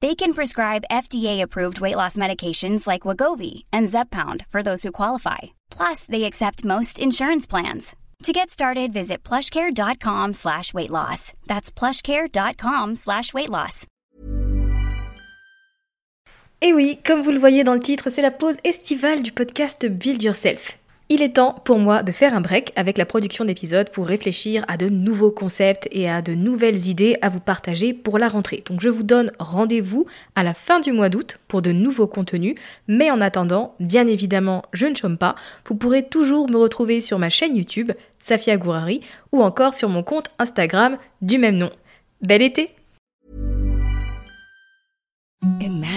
They can prescribe FDA-approved weight loss medications like Wegovy and Zepbound for those who qualify. Plus, they accept most insurance plans. To get started, visit plushcare.com slash weight loss. That's plushcare.com slash weight loss. Et oui, comme vous le voyez dans le titre, c'est la pause estivale du podcast Build Yourself. Il est temps pour moi de faire un break avec la production d'épisodes pour réfléchir à de nouveaux concepts et à de nouvelles idées à vous partager pour la rentrée. Donc je vous donne rendez-vous à la fin du mois d'août pour de nouveaux contenus, mais en attendant, bien évidemment, je ne chôme pas, vous pourrez toujours me retrouver sur ma chaîne YouTube, Safia Gourari, ou encore sur mon compte Instagram du même nom. Bel été